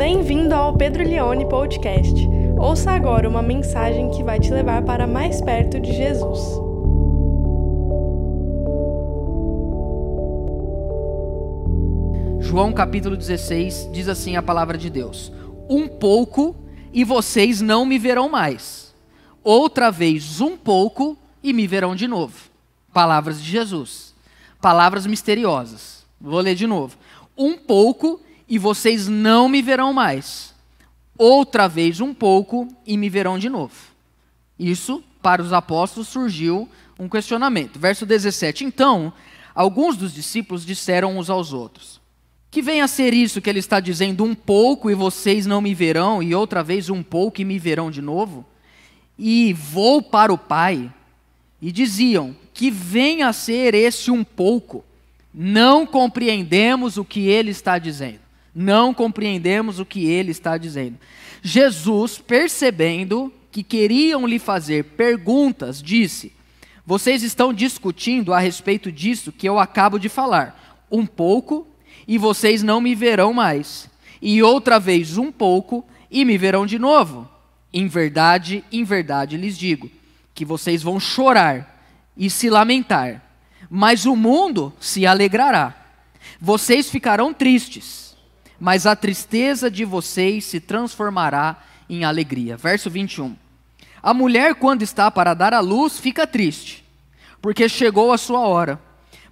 Bem-vindo ao Pedro Leone Podcast. Ouça agora uma mensagem que vai te levar para mais perto de Jesus. João capítulo 16 diz assim a palavra de Deus: Um pouco e vocês não me verão mais. Outra vez, um pouco e me verão de novo. Palavras de Jesus. Palavras misteriosas. Vou ler de novo. Um pouco e vocês não me verão mais. Outra vez um pouco e me verão de novo. Isso, para os apóstolos, surgiu um questionamento. Verso 17. Então, alguns dos discípulos disseram uns aos outros: Que venha a ser isso que ele está dizendo, um pouco e vocês não me verão, e outra vez um pouco e me verão de novo? E vou para o Pai. E diziam: Que venha a ser esse um pouco. Não compreendemos o que ele está dizendo não compreendemos o que ele está dizendo. Jesus, percebendo que queriam lhe fazer perguntas, disse: Vocês estão discutindo a respeito disso que eu acabo de falar. Um pouco, e vocês não me verão mais. E outra vez, um pouco, e me verão de novo. Em verdade, em verdade lhes digo: que vocês vão chorar e se lamentar, mas o mundo se alegrará. Vocês ficarão tristes mas a tristeza de vocês se transformará em alegria. Verso 21. A mulher, quando está para dar à luz, fica triste, porque chegou a sua hora.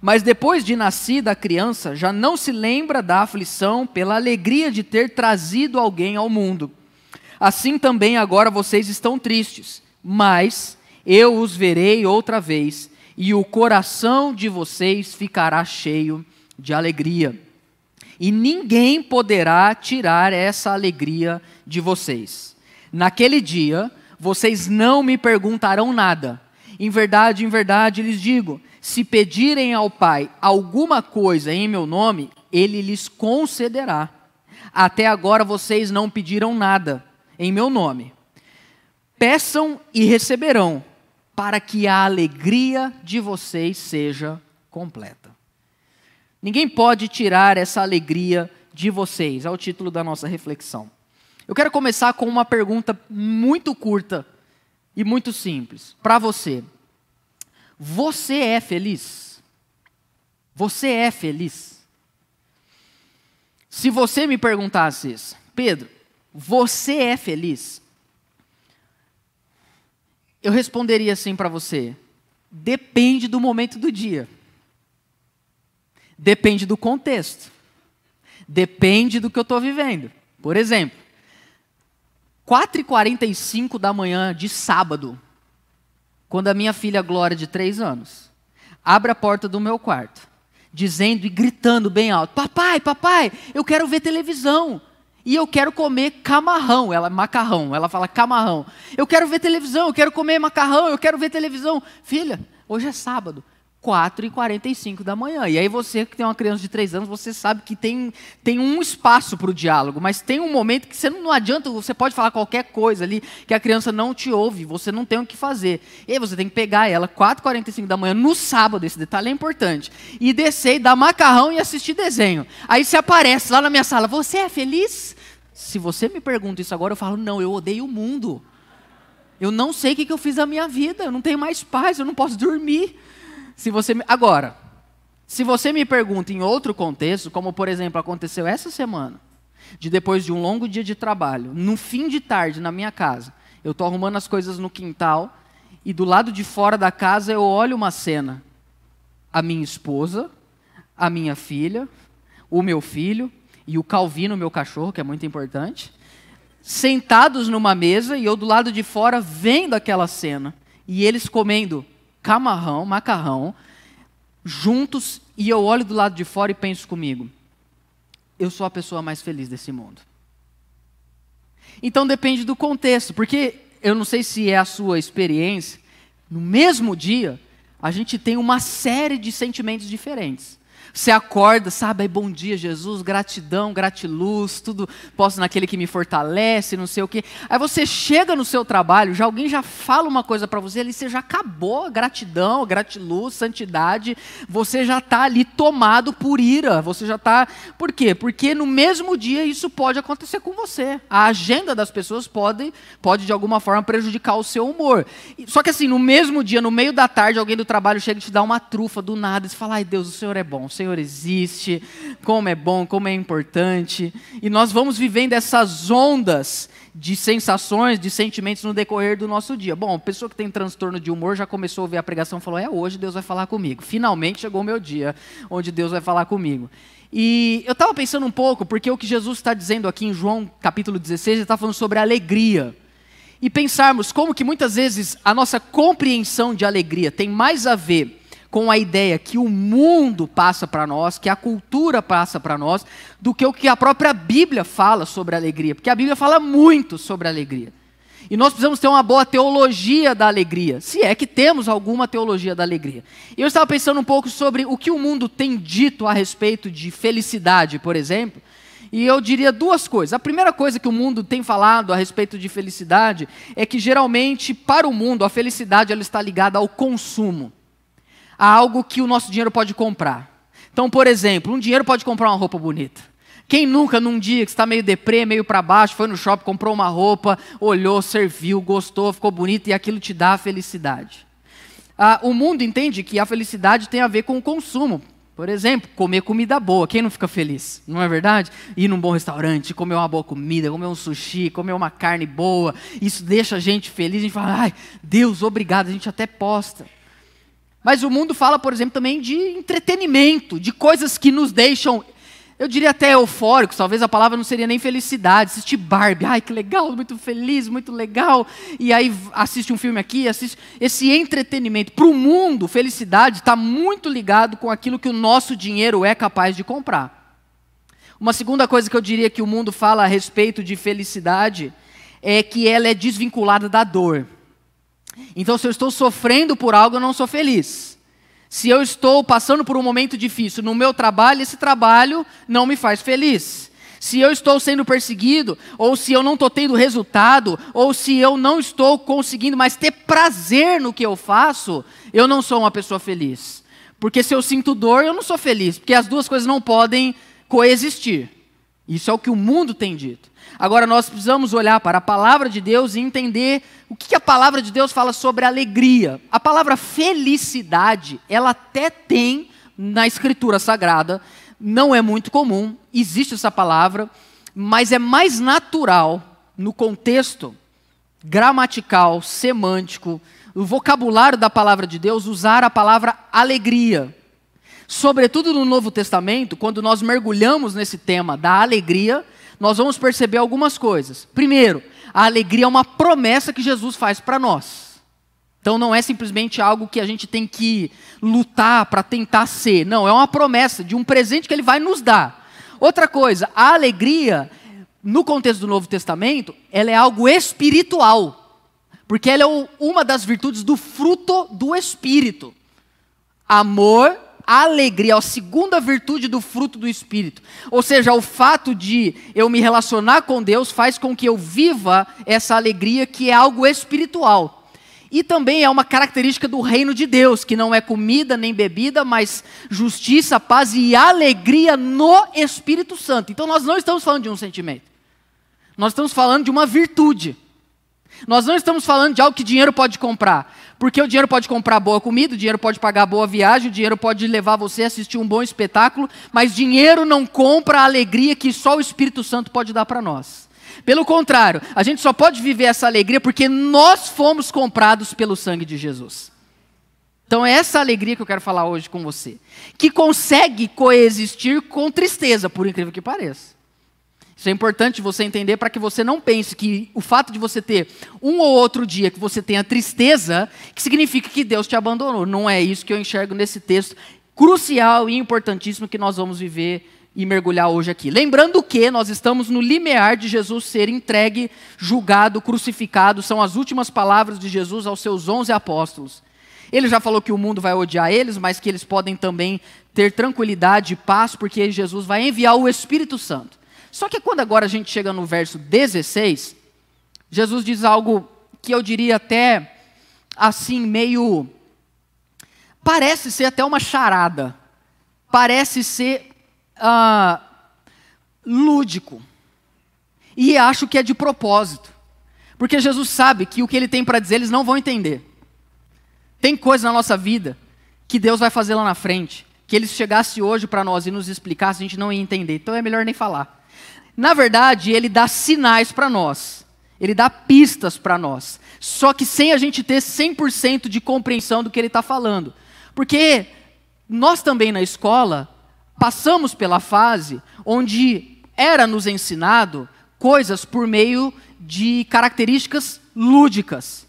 Mas depois de nascida a criança, já não se lembra da aflição pela alegria de ter trazido alguém ao mundo. Assim também agora vocês estão tristes, mas eu os verei outra vez, e o coração de vocês ficará cheio de alegria e ninguém poderá tirar essa alegria de vocês. Naquele dia, vocês não me perguntarão nada. Em verdade, em verdade lhes digo: se pedirem ao Pai alguma coisa em meu nome, ele lhes concederá. Até agora vocês não pediram nada em meu nome. Peçam e receberão, para que a alegria de vocês seja completa. Ninguém pode tirar essa alegria de vocês, é o título da nossa reflexão. Eu quero começar com uma pergunta muito curta e muito simples para você. Você é feliz? Você é feliz? Se você me perguntasse isso, Pedro, você é feliz? Eu responderia assim para você: depende do momento do dia. Depende do contexto. Depende do que eu estou vivendo. Por exemplo, 4h45 da manhã de sábado, quando a minha filha Glória, de 3 anos, abre a porta do meu quarto, dizendo e gritando bem alto: Papai, papai, eu quero ver televisão. E eu quero comer camarrão. Ela, macarrão. Ela fala camarrão. Eu quero ver televisão, eu quero comer macarrão, eu quero ver televisão. Filha, hoje é sábado. 4 e 45 da manhã. E aí você que tem uma criança de 3 anos, você sabe que tem, tem um espaço para o diálogo, mas tem um momento que você não, não, adianta, você pode falar qualquer coisa ali, que a criança não te ouve, você não tem o que fazer. E aí você tem que pegar ela 4 e 45 da manhã, no sábado, esse detalhe é importante, e descer e dar macarrão e assistir desenho. Aí você aparece lá na minha sala, você é feliz? Se você me pergunta isso agora, eu falo, não, eu odeio o mundo. Eu não sei o que eu fiz na minha vida, eu não tenho mais paz, eu não posso dormir. Se você agora, se você me pergunta em outro contexto, como por exemplo aconteceu essa semana, de depois de um longo dia de trabalho, no fim de tarde na minha casa, eu estou arrumando as coisas no quintal e do lado de fora da casa eu olho uma cena, a minha esposa, a minha filha, o meu filho e o Calvino, meu cachorro, que é muito importante, sentados numa mesa e eu do lado de fora vendo aquela cena. E eles comendo camarrão, macarrão, juntos, e eu olho do lado de fora e penso comigo: eu sou a pessoa mais feliz desse mundo. Então depende do contexto, porque eu não sei se é a sua experiência, no mesmo dia, a gente tem uma série de sentimentos diferentes. Você acorda, sabe, aí bom dia Jesus, gratidão, gratiluz, tudo posso naquele que me fortalece, não sei o quê. Aí você chega no seu trabalho, já alguém já fala uma coisa para você, ali você já acabou a gratidão, gratiluz, santidade, você já está ali tomado por ira, você já está... Por quê? Porque no mesmo dia isso pode acontecer com você. A agenda das pessoas pode, pode de alguma forma prejudicar o seu humor. Só que assim, no mesmo dia, no meio da tarde, alguém do trabalho chega e te dá uma trufa do nada e fala, ai Deus, o Senhor é bom, Senhor existe, como é bom, como é importante. E nós vamos vivendo essas ondas de sensações, de sentimentos no decorrer do nosso dia. Bom, a pessoa que tem transtorno de humor já começou a ouvir a pregação e falou: é hoje Deus vai falar comigo. Finalmente chegou o meu dia onde Deus vai falar comigo. E eu estava pensando um pouco, porque o que Jesus está dizendo aqui em João capítulo 16, ele está falando sobre alegria. E pensarmos como que muitas vezes a nossa compreensão de alegria tem mais a ver com a ideia que o mundo passa para nós, que a cultura passa para nós, do que o que a própria Bíblia fala sobre alegria. Porque a Bíblia fala muito sobre alegria. E nós precisamos ter uma boa teologia da alegria, se é que temos alguma teologia da alegria. Eu estava pensando um pouco sobre o que o mundo tem dito a respeito de felicidade, por exemplo. E eu diria duas coisas. A primeira coisa que o mundo tem falado a respeito de felicidade é que geralmente para o mundo a felicidade ela está ligada ao consumo a algo que o nosso dinheiro pode comprar. Então, por exemplo, um dinheiro pode comprar uma roupa bonita. Quem nunca, num dia que está meio deprê, meio para baixo, foi no shopping, comprou uma roupa, olhou, serviu, gostou, ficou bonito e aquilo te dá a felicidade. Ah, o mundo entende que a felicidade tem a ver com o consumo. Por exemplo, comer comida boa. Quem não fica feliz? Não é verdade? Ir num bom restaurante, comer uma boa comida, comer um sushi, comer uma carne boa. Isso deixa a gente feliz. A gente fala, ai, Deus, obrigado. A gente até posta. Mas o mundo fala, por exemplo, também de entretenimento, de coisas que nos deixam, eu diria até eufóricos, talvez a palavra não seria nem felicidade. Assistir Barbie, ai que legal, muito feliz, muito legal. E aí assiste um filme aqui, assiste. Esse entretenimento. Para o mundo, felicidade está muito ligado com aquilo que o nosso dinheiro é capaz de comprar. Uma segunda coisa que eu diria que o mundo fala a respeito de felicidade é que ela é desvinculada da dor. Então, se eu estou sofrendo por algo, eu não sou feliz. Se eu estou passando por um momento difícil no meu trabalho, esse trabalho não me faz feliz. Se eu estou sendo perseguido, ou se eu não estou tendo resultado, ou se eu não estou conseguindo mais ter prazer no que eu faço, eu não sou uma pessoa feliz. Porque se eu sinto dor, eu não sou feliz, porque as duas coisas não podem coexistir. Isso é o que o mundo tem dito. Agora nós precisamos olhar para a palavra de Deus e entender o que a palavra de Deus fala sobre alegria. A palavra felicidade, ela até tem na escritura sagrada, não é muito comum, existe essa palavra, mas é mais natural no contexto gramatical, semântico, o vocabulário da palavra de Deus usar a palavra alegria. Sobretudo no Novo Testamento, quando nós mergulhamos nesse tema da alegria, nós vamos perceber algumas coisas. Primeiro, a alegria é uma promessa que Jesus faz para nós. Então não é simplesmente algo que a gente tem que lutar para tentar ser. Não, é uma promessa de um presente que ele vai nos dar. Outra coisa, a alegria, no contexto do Novo Testamento, ela é algo espiritual. Porque ela é uma das virtudes do fruto do Espírito. Amor, alegria, a segunda virtude do fruto do Espírito. Ou seja, o fato de eu me relacionar com Deus faz com que eu viva essa alegria que é algo espiritual. E também é uma característica do reino de Deus, que não é comida nem bebida, mas justiça, paz e alegria no Espírito Santo. Então nós não estamos falando de um sentimento. Nós estamos falando de uma virtude. Nós não estamos falando de algo que dinheiro pode comprar. Porque o dinheiro pode comprar boa comida, o dinheiro pode pagar boa viagem, o dinheiro pode levar você a assistir um bom espetáculo, mas dinheiro não compra a alegria que só o Espírito Santo pode dar para nós. Pelo contrário, a gente só pode viver essa alegria porque nós fomos comprados pelo sangue de Jesus. Então é essa alegria que eu quero falar hoje com você, que consegue coexistir com tristeza, por incrível que pareça. Isso é importante você entender para que você não pense que o fato de você ter um ou outro dia que você tenha tristeza, que significa que Deus te abandonou. Não é isso que eu enxergo nesse texto crucial e importantíssimo que nós vamos viver e mergulhar hoje aqui. Lembrando que nós estamos no limiar de Jesus ser entregue, julgado, crucificado, são as últimas palavras de Jesus aos seus onze apóstolos. Ele já falou que o mundo vai odiar eles, mas que eles podem também ter tranquilidade e paz, porque Jesus vai enviar o Espírito Santo. Só que quando agora a gente chega no verso 16, Jesus diz algo que eu diria até assim, meio. Parece ser até uma charada. Parece ser uh, lúdico. E acho que é de propósito. Porque Jesus sabe que o que ele tem para dizer eles não vão entender. Tem coisa na nossa vida que Deus vai fazer lá na frente, que ele chegasse hoje para nós e nos explicasse, a gente não ia entender. Então é melhor nem falar. Na verdade, ele dá sinais para nós. Ele dá pistas para nós. Só que sem a gente ter 100% de compreensão do que ele está falando. Porque nós também na escola passamos pela fase onde era nos ensinado coisas por meio de características lúdicas.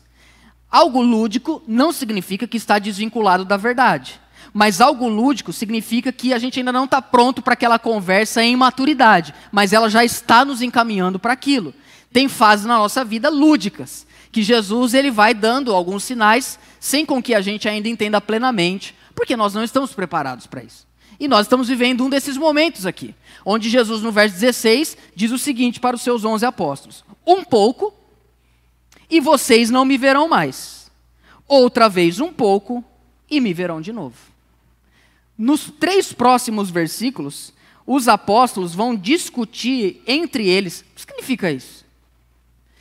Algo lúdico não significa que está desvinculado da verdade. Mas algo lúdico significa que a gente ainda não está pronto para aquela conversa em maturidade, mas ela já está nos encaminhando para aquilo. Tem fases na nossa vida lúdicas, que Jesus ele vai dando alguns sinais, sem com que a gente ainda entenda plenamente, porque nós não estamos preparados para isso. E nós estamos vivendo um desses momentos aqui, onde Jesus, no verso 16, diz o seguinte para os seus onze apóstolos: Um pouco, e vocês não me verão mais. Outra vez, um pouco, e me verão de novo. Nos três próximos versículos, os apóstolos vão discutir entre eles. O que significa isso?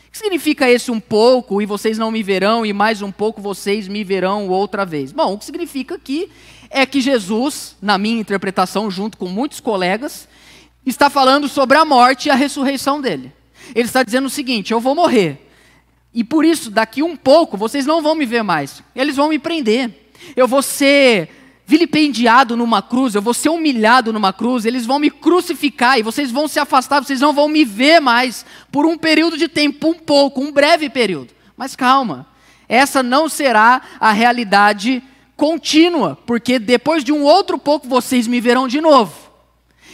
O que significa esse um pouco e vocês não me verão e mais um pouco vocês me verão outra vez? Bom, o que significa aqui é que Jesus, na minha interpretação, junto com muitos colegas, está falando sobre a morte e a ressurreição dele. Ele está dizendo o seguinte: eu vou morrer. E por isso, daqui um pouco, vocês não vão me ver mais. Eles vão me prender. Eu vou ser vilipendiado numa cruz, eu vou ser humilhado numa cruz, eles vão me crucificar e vocês vão se afastar, vocês não vão me ver mais por um período de tempo, um pouco, um breve período. Mas calma, essa não será a realidade contínua, porque depois de um outro pouco vocês me verão de novo.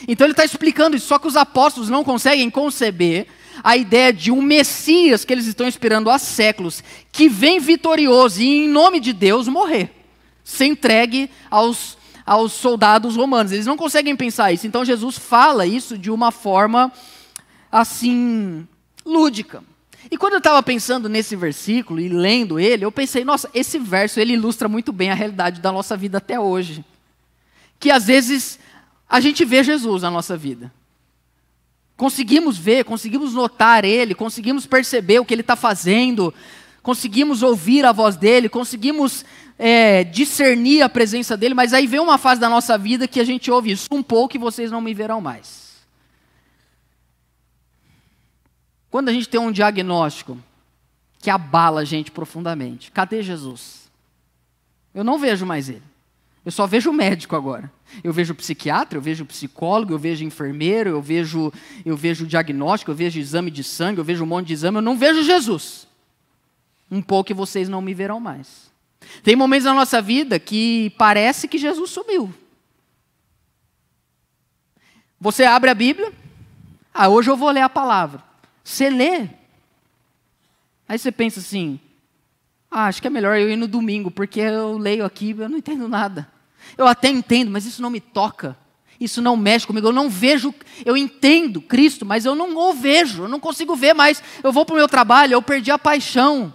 Então ele está explicando isso, só que os apóstolos não conseguem conceber a ideia de um Messias que eles estão esperando há séculos, que vem vitorioso e em nome de Deus morrer ser entregue aos, aos soldados romanos. Eles não conseguem pensar isso. Então Jesus fala isso de uma forma assim lúdica. E quando eu estava pensando nesse versículo e lendo ele, eu pensei, nossa, esse verso ele ilustra muito bem a realidade da nossa vida até hoje. Que às vezes a gente vê Jesus na nossa vida. Conseguimos ver, conseguimos notar ele, conseguimos perceber o que ele está fazendo, conseguimos ouvir a voz dele, conseguimos é, discernir a presença dele, mas aí vem uma fase da nossa vida que a gente ouve isso um pouco e vocês não me verão mais. Quando a gente tem um diagnóstico que abala a gente profundamente, cadê Jesus? Eu não vejo mais ele. Eu só vejo o médico agora. Eu vejo o psiquiatra, eu vejo o psicólogo, eu vejo o enfermeiro, eu vejo, eu vejo o diagnóstico, eu vejo exame de sangue, eu vejo um monte de exame, eu não vejo Jesus. Um pouco e vocês não me verão mais. Tem momentos na nossa vida que parece que Jesus sumiu. Você abre a Bíblia, ah, hoje eu vou ler a palavra. Você lê. Aí você pensa assim, ah, acho que é melhor eu ir no domingo, porque eu leio aqui eu não entendo nada. Eu até entendo, mas isso não me toca. Isso não mexe comigo. Eu não vejo, eu entendo Cristo, mas eu não o vejo, eu não consigo ver mais. Eu vou para o meu trabalho, eu perdi a paixão.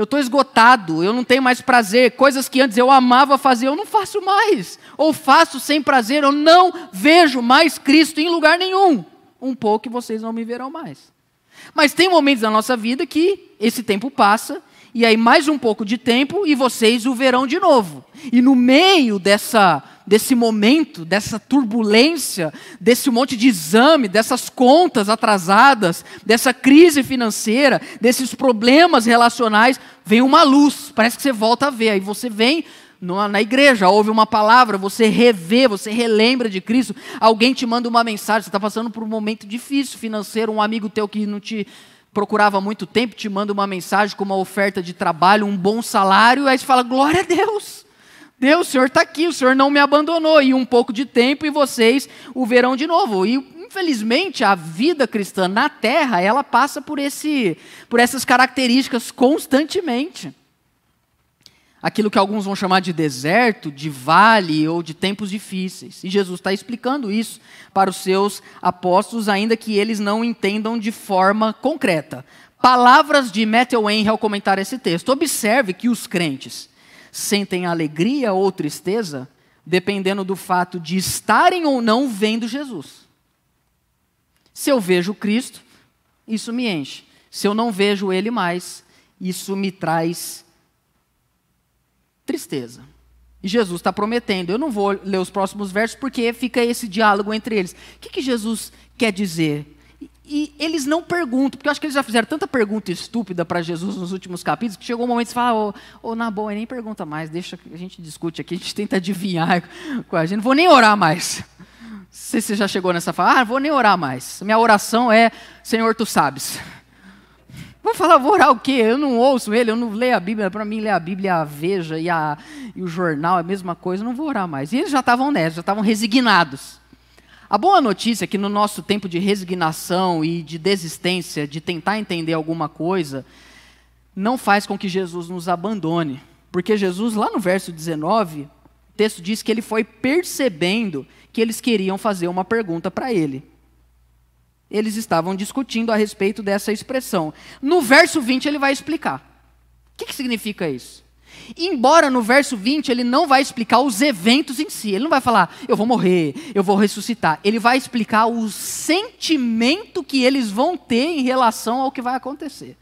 Eu estou esgotado, eu não tenho mais prazer. Coisas que antes eu amava fazer, eu não faço mais. Ou faço sem prazer, eu não vejo mais Cristo em lugar nenhum. Um pouco e vocês não me verão mais. Mas tem momentos da nossa vida que esse tempo passa, e aí mais um pouco de tempo e vocês o verão de novo. E no meio dessa desse momento, dessa turbulência, desse monte de exame, dessas contas atrasadas, dessa crise financeira, desses problemas relacionais, vem uma luz, parece que você volta a ver. Aí você vem na igreja, ouve uma palavra, você revê, você relembra de Cristo, alguém te manda uma mensagem, você está passando por um momento difícil financeiro, um amigo teu que não te procurava há muito tempo te manda uma mensagem com uma oferta de trabalho, um bom salário, aí você fala, glória a Deus. Deus, o Senhor está aqui, o Senhor não me abandonou. E um pouco de tempo e vocês o verão de novo. E infelizmente a vida cristã na Terra ela passa por esse, por essas características constantemente. aquilo que alguns vão chamar de deserto, de vale ou de tempos difíceis. E Jesus está explicando isso para os seus apóstolos, ainda que eles não entendam de forma concreta. Palavras de Matthew Henry ao comentar esse texto. Observe que os crentes sentem alegria ou tristeza dependendo do fato de estarem ou não vendo Jesus. Se eu vejo Cristo, isso me enche. Se eu não vejo Ele mais, isso me traz tristeza. E Jesus está prometendo. Eu não vou ler os próximos versos porque fica esse diálogo entre eles. O que, que Jesus quer dizer? E, eles não perguntam, porque eu acho que eles já fizeram tanta pergunta estúpida para Jesus nos últimos capítulos que chegou um momento de falar, ô, oh, oh, na boa, nem pergunta mais, deixa que a gente discute aqui, a gente tenta adivinhar com a gente. Não vou nem orar mais. Não sei se você já chegou nessa fala, ah, vou nem orar mais. Minha oração é, Senhor, tu sabes. Vou falar, vou orar o quê? Eu não ouço ele, eu não leio a Bíblia. Para mim, ler a Bíblia, a Veja e, a, e o jornal é a mesma coisa, eu não vou orar mais. E eles já estavam nessa, já estavam resignados. A boa notícia é que no nosso tempo de resignação e de desistência, de tentar entender alguma coisa, não faz com que Jesus nos abandone. Porque Jesus, lá no verso 19, o texto diz que ele foi percebendo que eles queriam fazer uma pergunta para ele eles estavam discutindo a respeito dessa expressão. No verso 20 ele vai explicar. O que, que significa isso? Embora no verso 20 ele não vai explicar os eventos em si, ele não vai falar, eu vou morrer, eu vou ressuscitar. Ele vai explicar o sentimento que eles vão ter em relação ao que vai acontecer.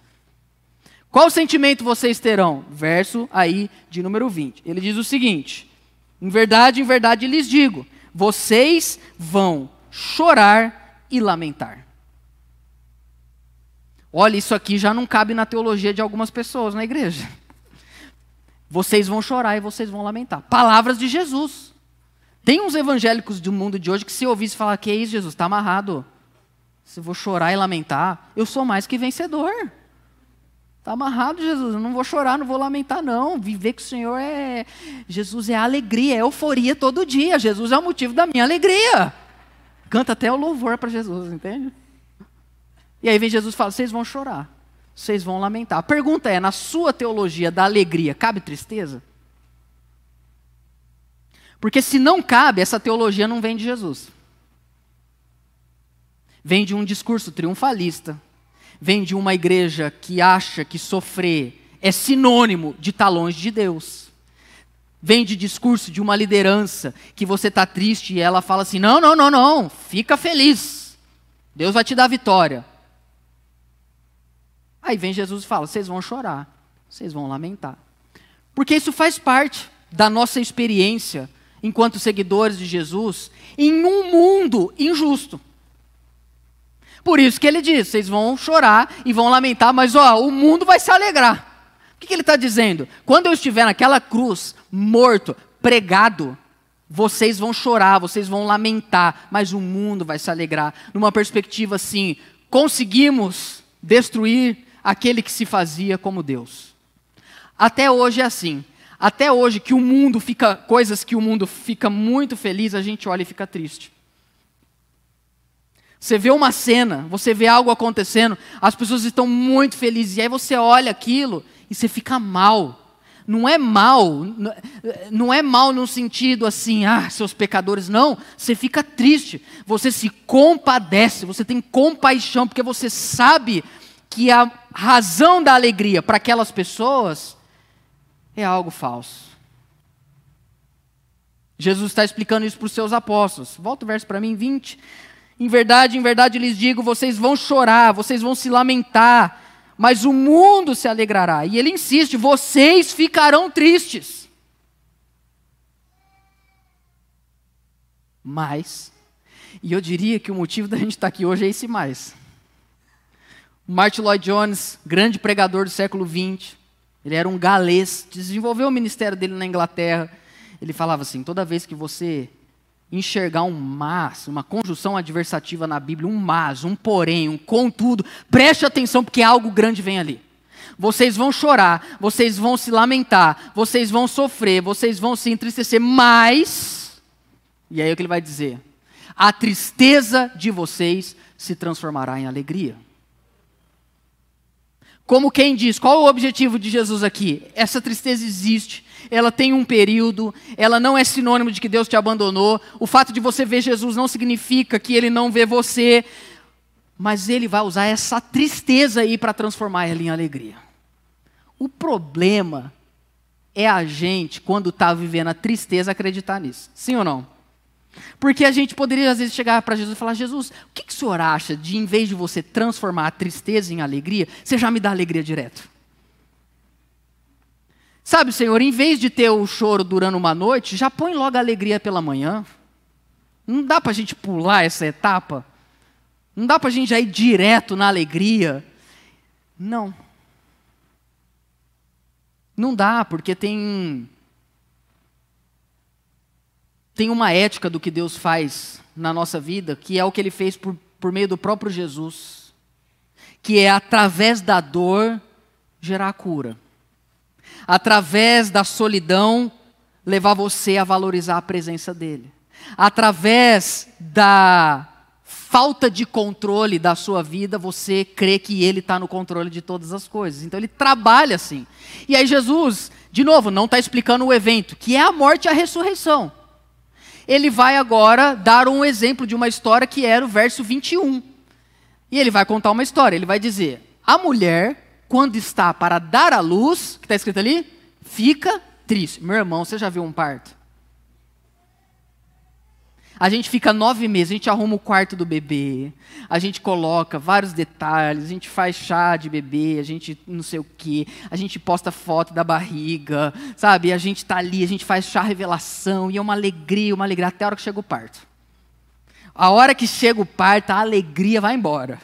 Qual sentimento vocês terão? Verso aí de número 20. Ele diz o seguinte: Em verdade, em verdade lhes digo, vocês vão chorar e lamentar. Olha, isso aqui já não cabe na teologia de algumas pessoas na igreja. Vocês vão chorar e vocês vão lamentar. Palavras de Jesus. Tem uns evangélicos do mundo de hoje que se ouvisse falar, que é isso, Jesus, está amarrado. Se eu vou chorar e lamentar, eu sou mais que vencedor. Está amarrado, Jesus. Eu não vou chorar, não vou lamentar, não. Viver com o Senhor é. Jesus é alegria, é euforia todo dia. Jesus é o motivo da minha alegria. Canta até o louvor para Jesus, entende? E aí vem Jesus e fala: vocês vão chorar, vocês vão lamentar. A pergunta é: na sua teologia da alegria, cabe tristeza? Porque se não cabe, essa teologia não vem de Jesus. Vem de um discurso triunfalista, vem de uma igreja que acha que sofrer é sinônimo de estar longe de Deus. Vem de discurso de uma liderança que você está triste e ela fala assim: não, não, não, não, fica feliz. Deus vai te dar vitória. Aí vem Jesus e fala: vocês vão chorar, vocês vão lamentar. Porque isso faz parte da nossa experiência enquanto seguidores de Jesus em um mundo injusto. Por isso que ele diz: vocês vão chorar e vão lamentar, mas ó, o mundo vai se alegrar. O que, que ele está dizendo? Quando eu estiver naquela cruz, morto, pregado, vocês vão chorar, vocês vão lamentar, mas o mundo vai se alegrar. Numa perspectiva assim, conseguimos destruir aquele que se fazia como Deus. Até hoje é assim. Até hoje que o mundo fica coisas que o mundo fica muito feliz, a gente olha e fica triste. Você vê uma cena, você vê algo acontecendo, as pessoas estão muito felizes, e aí você olha aquilo e você fica mal. Não é mal, não é mal no sentido assim, ah, seus pecadores, não. Você fica triste, você se compadece, você tem compaixão, porque você sabe que a razão da alegria para aquelas pessoas é algo falso. Jesus está explicando isso para os seus apóstolos. Volta o verso para mim, 20. Em verdade, em verdade lhes digo: vocês vão chorar, vocês vão se lamentar, mas o mundo se alegrará. E ele insiste: vocês ficarão tristes. Mas, e eu diria que o motivo da gente estar aqui hoje é esse mais. Martin Lloyd Jones, grande pregador do século XX, ele era um galês, desenvolveu o ministério dele na Inglaterra. Ele falava assim: toda vez que você enxergar um mas, uma conjunção adversativa na Bíblia, um mas, um porém, um contudo, preste atenção porque algo grande vem ali. Vocês vão chorar, vocês vão se lamentar, vocês vão sofrer, vocês vão se entristecer, mas, e aí é o que ele vai dizer: a tristeza de vocês se transformará em alegria. Como quem diz, qual o objetivo de Jesus aqui? Essa tristeza existe, ela tem um período, ela não é sinônimo de que Deus te abandonou. O fato de você ver Jesus não significa que ele não vê você, mas ele vai usar essa tristeza aí para transformar ela em alegria. O problema é a gente, quando está vivendo a tristeza, acreditar nisso. Sim ou não? Porque a gente poderia, às vezes, chegar para Jesus e falar: Jesus, o que, que o senhor acha de, em vez de você transformar a tristeza em alegria, você já me dá alegria direto? Sabe, Senhor, em vez de ter o choro durando uma noite, já põe logo a alegria pela manhã. Não dá para a gente pular essa etapa? Não dá para a gente já ir direto na alegria? Não. Não dá, porque tem tem uma ética do que Deus faz na nossa vida, que é o que ele fez por, por meio do próprio Jesus, que é através da dor gerar cura, através da solidão levar você a valorizar a presença dele, através da falta de controle da sua vida, você crê que ele está no controle de todas as coisas. Então ele trabalha assim. E aí Jesus, de novo, não está explicando o evento, que é a morte e a ressurreição ele vai agora dar um exemplo de uma história que era o verso 21. E ele vai contar uma história. Ele vai dizer: A mulher, quando está para dar à luz, que está escrito ali, fica triste. Meu irmão, você já viu um parto? A gente fica nove meses, a gente arruma o quarto do bebê, a gente coloca vários detalhes, a gente faz chá de bebê, a gente não sei o quê, a gente posta foto da barriga, sabe? A gente está ali, a gente faz chá revelação, e é uma alegria, uma alegria, até a hora que chega o parto. A hora que chega o parto, a alegria vai embora.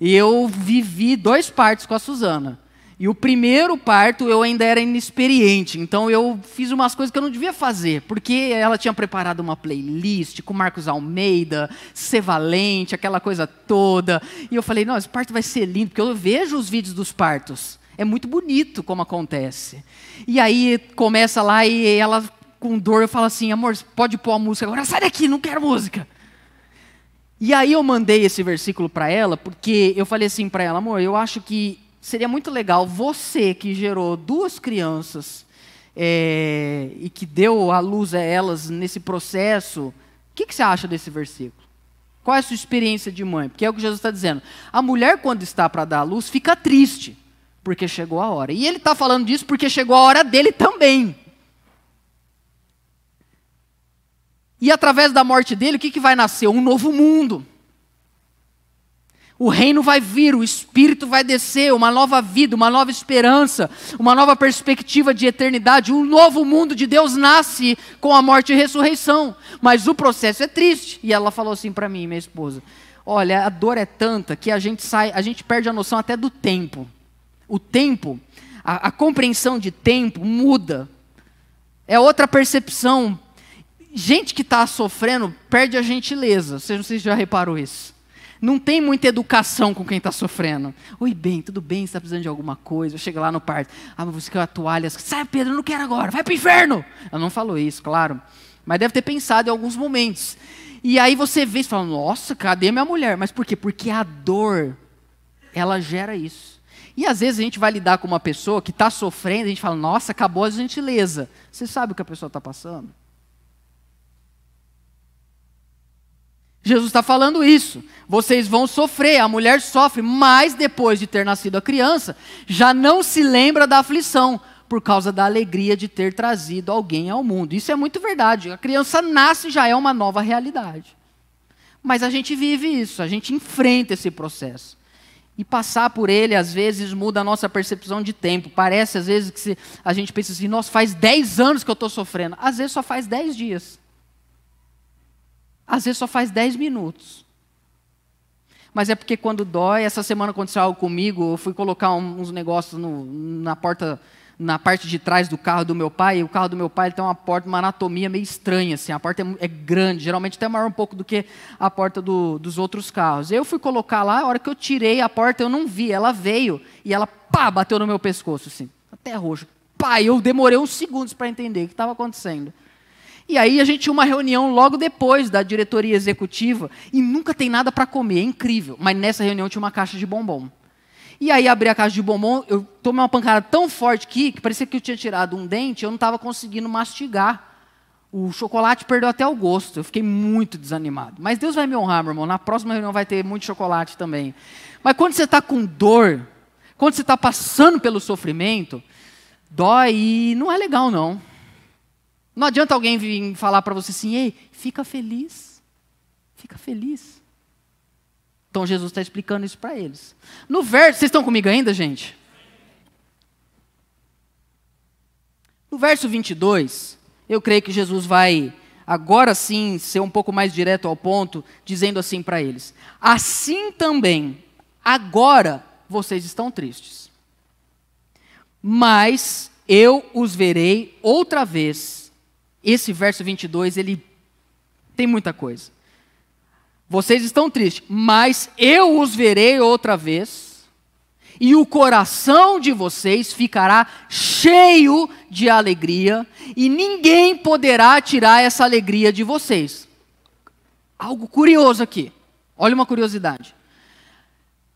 E eu vivi dois partos com a Suzana. E o primeiro parto eu ainda era inexperiente, então eu fiz umas coisas que eu não devia fazer, porque ela tinha preparado uma playlist com Marcos Almeida, Ser Valente, aquela coisa toda. E eu falei: não, esse parto vai ser lindo, porque eu vejo os vídeos dos partos. É muito bonito como acontece. E aí começa lá e ela com dor eu falo assim: amor, pode pôr a música agora? Sai daqui, não quero música. E aí eu mandei esse versículo para ela, porque eu falei assim para ela: amor, eu acho que seria muito legal você que gerou duas crianças é, e que deu a luz a elas nesse processo, o que, que você acha desse versículo? Qual é a sua experiência de mãe? Porque é o que Jesus está dizendo. A mulher, quando está para dar a luz, fica triste, porque chegou a hora. E ele está falando disso porque chegou a hora dele também. E através da morte dele, o que, que vai nascer? Um novo mundo. O reino vai vir, o Espírito vai descer, uma nova vida, uma nova esperança, uma nova perspectiva de eternidade. Um novo mundo de Deus nasce com a morte e ressurreição. Mas o processo é triste. E ela falou assim para mim, minha esposa: Olha, a dor é tanta que a gente sai, a gente perde a noção até do tempo. O tempo, a, a compreensão de tempo muda. É outra percepção. Gente que está sofrendo perde a gentileza. Você não sei se já reparou isso não tem muita educação com quem está sofrendo. Oi, bem, tudo bem? Você está precisando de alguma coisa? Chega lá no parto. Ah, mas você quer a toalha? Sai, Pedro, eu não quero agora. Vai para o inferno. Ela não falou isso, claro. Mas deve ter pensado em alguns momentos. E aí você vê e fala, nossa, cadê minha mulher? Mas por quê? Porque a dor, ela gera isso. E às vezes a gente vai lidar com uma pessoa que está sofrendo, a gente fala, nossa, acabou a gentileza. Você sabe o que a pessoa está passando? Jesus está falando isso. Vocês vão sofrer, a mulher sofre, mas depois de ter nascido a criança, já não se lembra da aflição, por causa da alegria de ter trazido alguém ao mundo. Isso é muito verdade. A criança nasce já é uma nova realidade. Mas a gente vive isso, a gente enfrenta esse processo. E passar por ele, às vezes, muda a nossa percepção de tempo. Parece, às vezes, que a gente pensa assim: nossa, faz 10 anos que eu estou sofrendo. Às vezes só faz 10 dias. Às vezes só faz 10 minutos. Mas é porque quando dói, essa semana aconteceu algo comigo, eu fui colocar uns negócios no, na porta, na parte de trás do carro do meu pai, e o carro do meu pai tem uma porta, uma anatomia meio estranha, assim, a porta é, é grande, geralmente até maior um pouco do que a porta do, dos outros carros. Eu fui colocar lá, a hora que eu tirei a porta, eu não vi, ela veio, e ela, pá, bateu no meu pescoço, assim, até roxo. Pá, eu demorei uns segundos para entender o que estava acontecendo. E aí a gente tinha uma reunião logo depois da diretoria executiva e nunca tem nada para comer, é incrível. Mas nessa reunião tinha uma caixa de bombom. E aí abri a caixa de bombom, eu tomei uma pancada tão forte aqui, que parecia que eu tinha tirado um dente, eu não estava conseguindo mastigar. O chocolate perdeu até o gosto, eu fiquei muito desanimado. Mas Deus vai me honrar, meu irmão, na próxima reunião vai ter muito chocolate também. Mas quando você está com dor, quando você está passando pelo sofrimento, dói e não é legal não. Não adianta alguém vir falar para você assim, ei, fica feliz, fica feliz. Então Jesus está explicando isso para eles. No verso, vocês estão comigo ainda, gente? No verso 22, eu creio que Jesus vai, agora sim, ser um pouco mais direto ao ponto, dizendo assim para eles: Assim também, agora vocês estão tristes, mas eu os verei outra vez. Esse verso 22, ele tem muita coisa. Vocês estão tristes, mas eu os verei outra vez, e o coração de vocês ficará cheio de alegria, e ninguém poderá tirar essa alegria de vocês. Algo curioso aqui, olha uma curiosidade.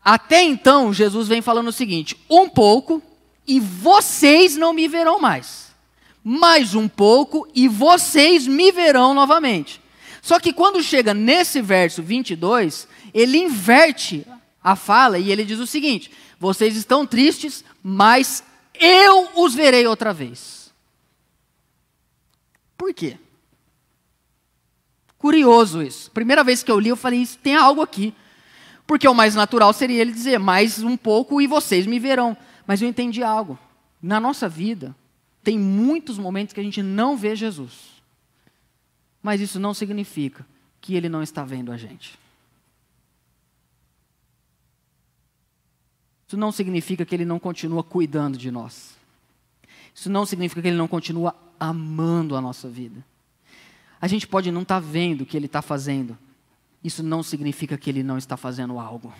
Até então, Jesus vem falando o seguinte: um pouco, e vocês não me verão mais. Mais um pouco, e vocês me verão novamente. Só que quando chega nesse verso 22, ele inverte a fala e ele diz o seguinte: Vocês estão tristes, mas eu os verei outra vez. Por quê? Curioso isso. Primeira vez que eu li, eu falei: Isso tem algo aqui. Porque o mais natural seria ele dizer: Mais um pouco e vocês me verão. Mas eu entendi algo. Na nossa vida, tem muitos momentos que a gente não vê Jesus. Mas isso não significa que ele não está vendo a gente. Isso não significa que ele não continua cuidando de nós. Isso não significa que ele não continua amando a nossa vida. A gente pode não estar tá vendo o que ele está fazendo. Isso não significa que ele não está fazendo algo.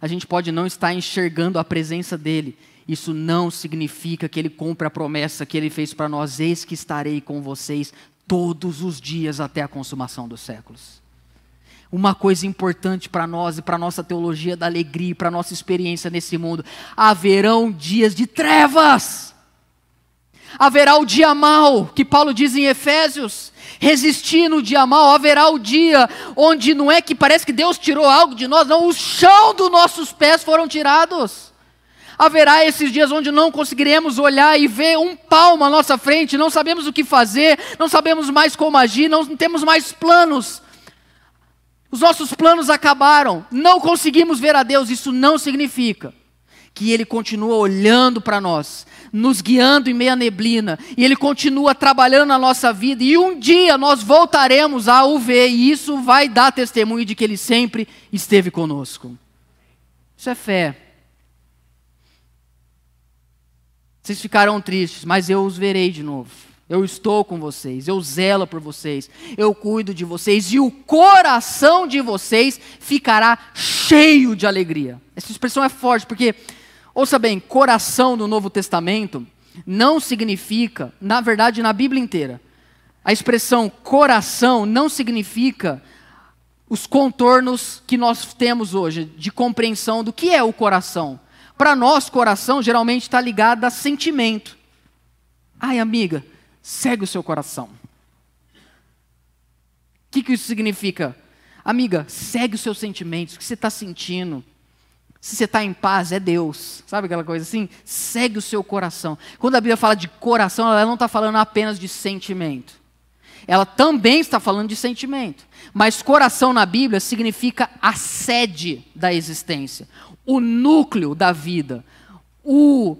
A gente pode não estar enxergando a presença dele. Isso não significa que ele cumpre a promessa que ele fez para nós: eis que estarei com vocês todos os dias até a consumação dos séculos. Uma coisa importante para nós e para a nossa teologia da alegria e para a nossa experiência nesse mundo: haverão dias de trevas. Haverá o dia mau, que Paulo diz em Efésios. Resistir no dia mau, haverá o dia onde não é que parece que Deus tirou algo de nós, não, o chão dos nossos pés foram tirados. Haverá esses dias onde não conseguiremos olhar e ver um palmo à nossa frente, não sabemos o que fazer, não sabemos mais como agir, não temos mais planos. Os nossos planos acabaram, não conseguimos ver a Deus, isso não significa que Ele continua olhando para nós, nos guiando em meia neblina, e Ele continua trabalhando na nossa vida, e um dia nós voltaremos a o ver, e isso vai dar testemunho de que Ele sempre esteve conosco. Isso é fé. Vocês ficarão tristes, mas eu os verei de novo. Eu estou com vocês, eu zelo por vocês, eu cuido de vocês e o coração de vocês ficará cheio de alegria. Essa expressão é forte porque, ouça bem, coração no Novo Testamento não significa, na verdade, na Bíblia inteira, a expressão coração não significa os contornos que nós temos hoje de compreensão do que é o coração. Para nós, coração geralmente está ligado a sentimento. Ai, amiga, segue o seu coração. O que, que isso significa? Amiga, segue os seus sentimentos, o que você está sentindo. Se você está em paz, é Deus. Sabe aquela coisa assim? Segue o seu coração. Quando a Bíblia fala de coração, ela não está falando apenas de sentimento. Ela também está falando de sentimento. Mas coração na Bíblia significa a sede da existência o núcleo da vida, o,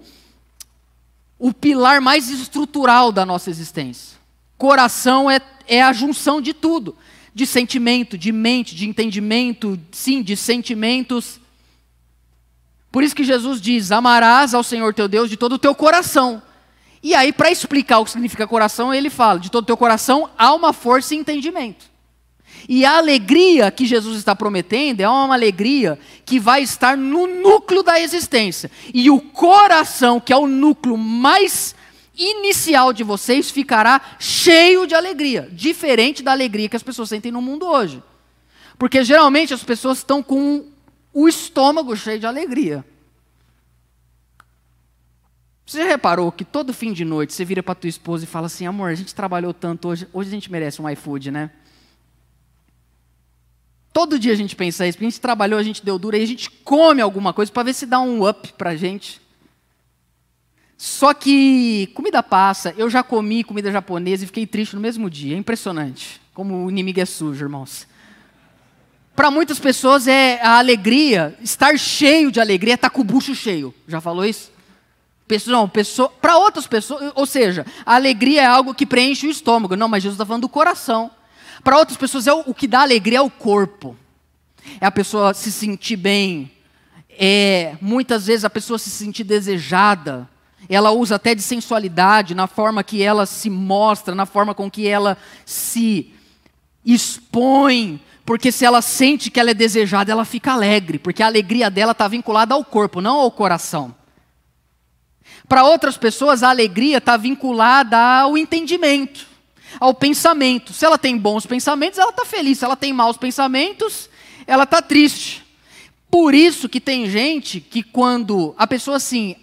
o pilar mais estrutural da nossa existência. Coração é, é a junção de tudo: de sentimento, de mente, de entendimento, sim, de sentimentos. Por isso que Jesus diz: Amarás ao Senhor teu Deus de todo o teu coração. E aí, para explicar o que significa coração, ele fala: de todo teu coração, alma, força e entendimento. E a alegria que Jesus está prometendo é uma alegria que vai estar no núcleo da existência. E o coração, que é o núcleo mais inicial de vocês, ficará cheio de alegria, diferente da alegria que as pessoas sentem no mundo hoje. Porque geralmente as pessoas estão com o estômago cheio de alegria. Você já reparou que todo fim de noite você vira para tua esposa e fala assim: amor, a gente trabalhou tanto hoje, hoje a gente merece um iFood, né? Todo dia a gente pensa isso, porque a gente trabalhou, a gente deu dura, e a gente come alguma coisa para ver se dá um up para gente. Só que comida passa, eu já comi comida japonesa e fiquei triste no mesmo dia. É impressionante como o inimigo é sujo, irmãos. Para muitas pessoas é a alegria, estar cheio de alegria, é estar tá com o bucho cheio. Já falou isso? Pessoa, pessoa, para outras pessoas, ou seja, a alegria é algo que preenche o estômago. Não, mas Jesus está falando do coração. Para outras pessoas, é o, o, que dá alegria é o corpo. É a pessoa se sentir bem. É, muitas vezes a pessoa se sentir desejada. Ela usa até de sensualidade na forma que ela se mostra, na forma com que ela se expõe. Porque se ela sente que ela é desejada, ela fica alegre. Porque a alegria dela está vinculada ao corpo, não ao coração. Para outras pessoas, a alegria está vinculada ao entendimento, ao pensamento. Se ela tem bons pensamentos, ela está feliz. Se ela tem maus pensamentos, ela está triste. Por isso que tem gente que quando a pessoa assim,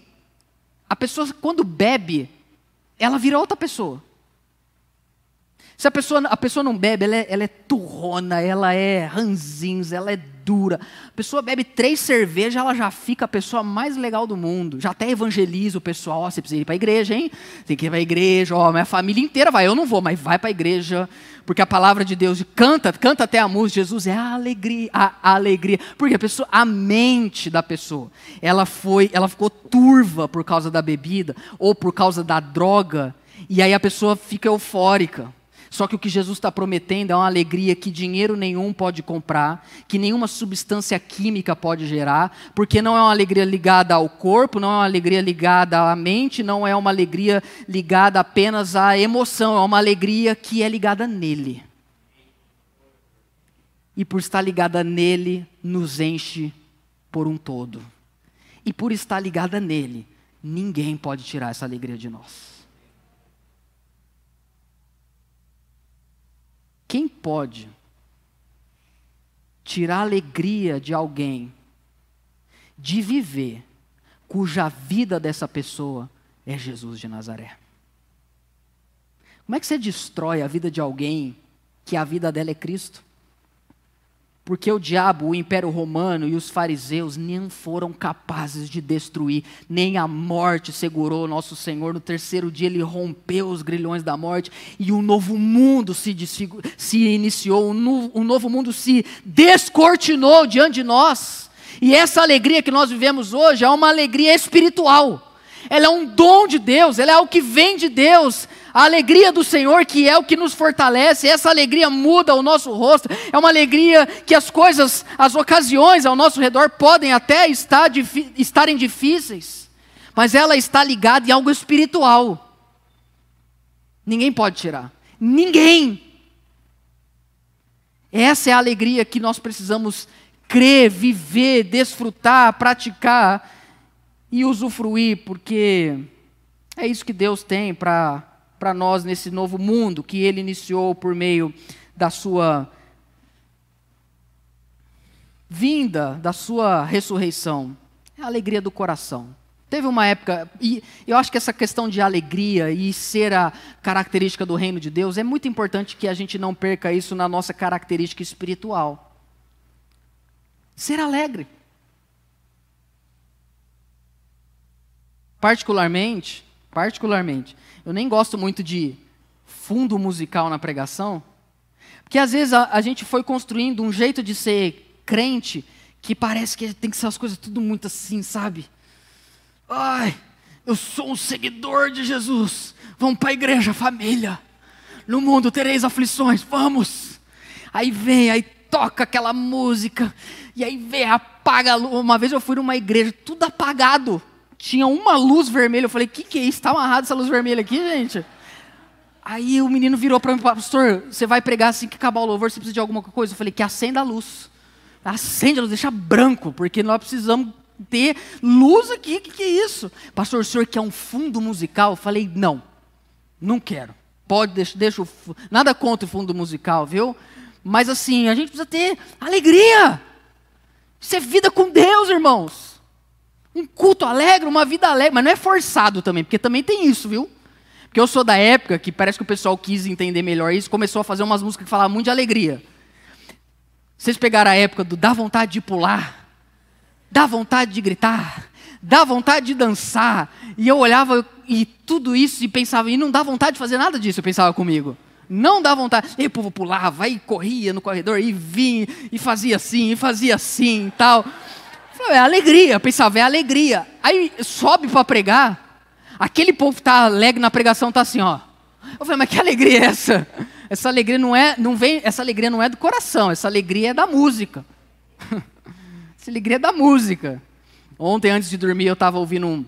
a pessoa quando bebe, ela vira outra pessoa. Se a pessoa, a pessoa não bebe, ela é, ela é turrona, ela é ranzinza, ela é A pessoa bebe três cervejas, ela já fica a pessoa mais legal do mundo. Já até evangeliza o pessoal. Ó, oh, você precisa ir para a igreja, hein? Tem que ir para a igreja. Ó, oh, minha família inteira vai. Eu não vou, mas vai para a igreja. Porque a palavra de Deus canta, canta até a música. Jesus é a alegria, a alegria. Porque a pessoa, a mente da pessoa, ela foi, ela ficou turva por causa da bebida ou por causa da droga. E aí a pessoa fica eufórica. Só que o que Jesus está prometendo é uma alegria que dinheiro nenhum pode comprar, que nenhuma substância química pode gerar, porque não é uma alegria ligada ao corpo, não é uma alegria ligada à mente, não é uma alegria ligada apenas à emoção, é uma alegria que é ligada nele. E por estar ligada nele, nos enche por um todo. E por estar ligada nele, ninguém pode tirar essa alegria de nós. Quem pode tirar a alegria de alguém de viver cuja vida dessa pessoa é Jesus de Nazaré? Como é que você destrói a vida de alguém que a vida dela é Cristo? Porque o diabo, o império romano e os fariseus não foram capazes de destruir, nem a morte segurou nosso Senhor. No terceiro dia ele rompeu os grilhões da morte e um novo mundo se, se iniciou, um, um novo mundo se descortinou diante de nós. E essa alegria que nós vivemos hoje é uma alegria espiritual ela é um dom de Deus, ela é algo que vem de Deus. A alegria do Senhor, que é o que nos fortalece, essa alegria muda o nosso rosto, é uma alegria que as coisas, as ocasiões ao nosso redor podem até estar, estarem difíceis, mas ela está ligada em algo espiritual. Ninguém pode tirar. Ninguém. Essa é a alegria que nós precisamos crer, viver, desfrutar, praticar e usufruir, porque é isso que Deus tem para nós nesse novo mundo que Ele iniciou por meio da Sua vinda, da Sua ressurreição. É a alegria do coração. Teve uma época, e eu acho que essa questão de alegria e ser a característica do reino de Deus é muito importante que a gente não perca isso na nossa característica espiritual. Ser alegre. Particularmente, particularmente, eu nem gosto muito de fundo musical na pregação, porque às vezes a, a gente foi construindo um jeito de ser crente que parece que tem que ser as coisas tudo muito assim, sabe? Ai, eu sou um seguidor de Jesus. Vamos para a igreja, família. No mundo tereis aflições, vamos. Aí vem, aí toca aquela música, e aí vem, apaga a luz. Uma vez eu fui numa igreja, tudo apagado tinha uma luz vermelha. Eu falei, o que, que é isso? Está amarrado essa luz vermelha aqui, gente? Aí o menino virou para mim, pastor, você vai pregar assim que acabar o louvor, você precisa de alguma coisa? Eu falei, que acenda a luz. Acende a luz, deixa branco, porque nós precisamos ter luz aqui. O que, que é isso? Pastor, o senhor quer um fundo musical? Eu falei, não, não quero. Pode, deixa, deixa o, nada contra o fundo musical, viu? Mas assim, a gente precisa ter alegria. Isso é vida com Deus, irmãos. Um culto alegre, uma vida alegre, mas não é forçado também, porque também tem isso, viu? Porque eu sou da época que parece que o pessoal quis entender melhor isso, começou a fazer umas músicas que falavam muito de alegria. Vocês pegaram a época do dá vontade de pular, dá vontade de gritar, dá vontade de dançar. E eu olhava e tudo isso e pensava, e não dá vontade de fazer nada disso, eu pensava comigo. Não dá vontade. E o povo pulava, e corria no corredor, e vinha, e fazia assim, e fazia assim e tal. É alegria, eu pensava, é alegria. Aí sobe para pregar, aquele povo que está alegre na pregação está assim, ó. Eu falei, mas que alegria é essa? Essa alegria não é, não vem, essa alegria não é do coração, essa alegria é da música. essa alegria é da música. Ontem, antes de dormir, eu estava ouvindo um,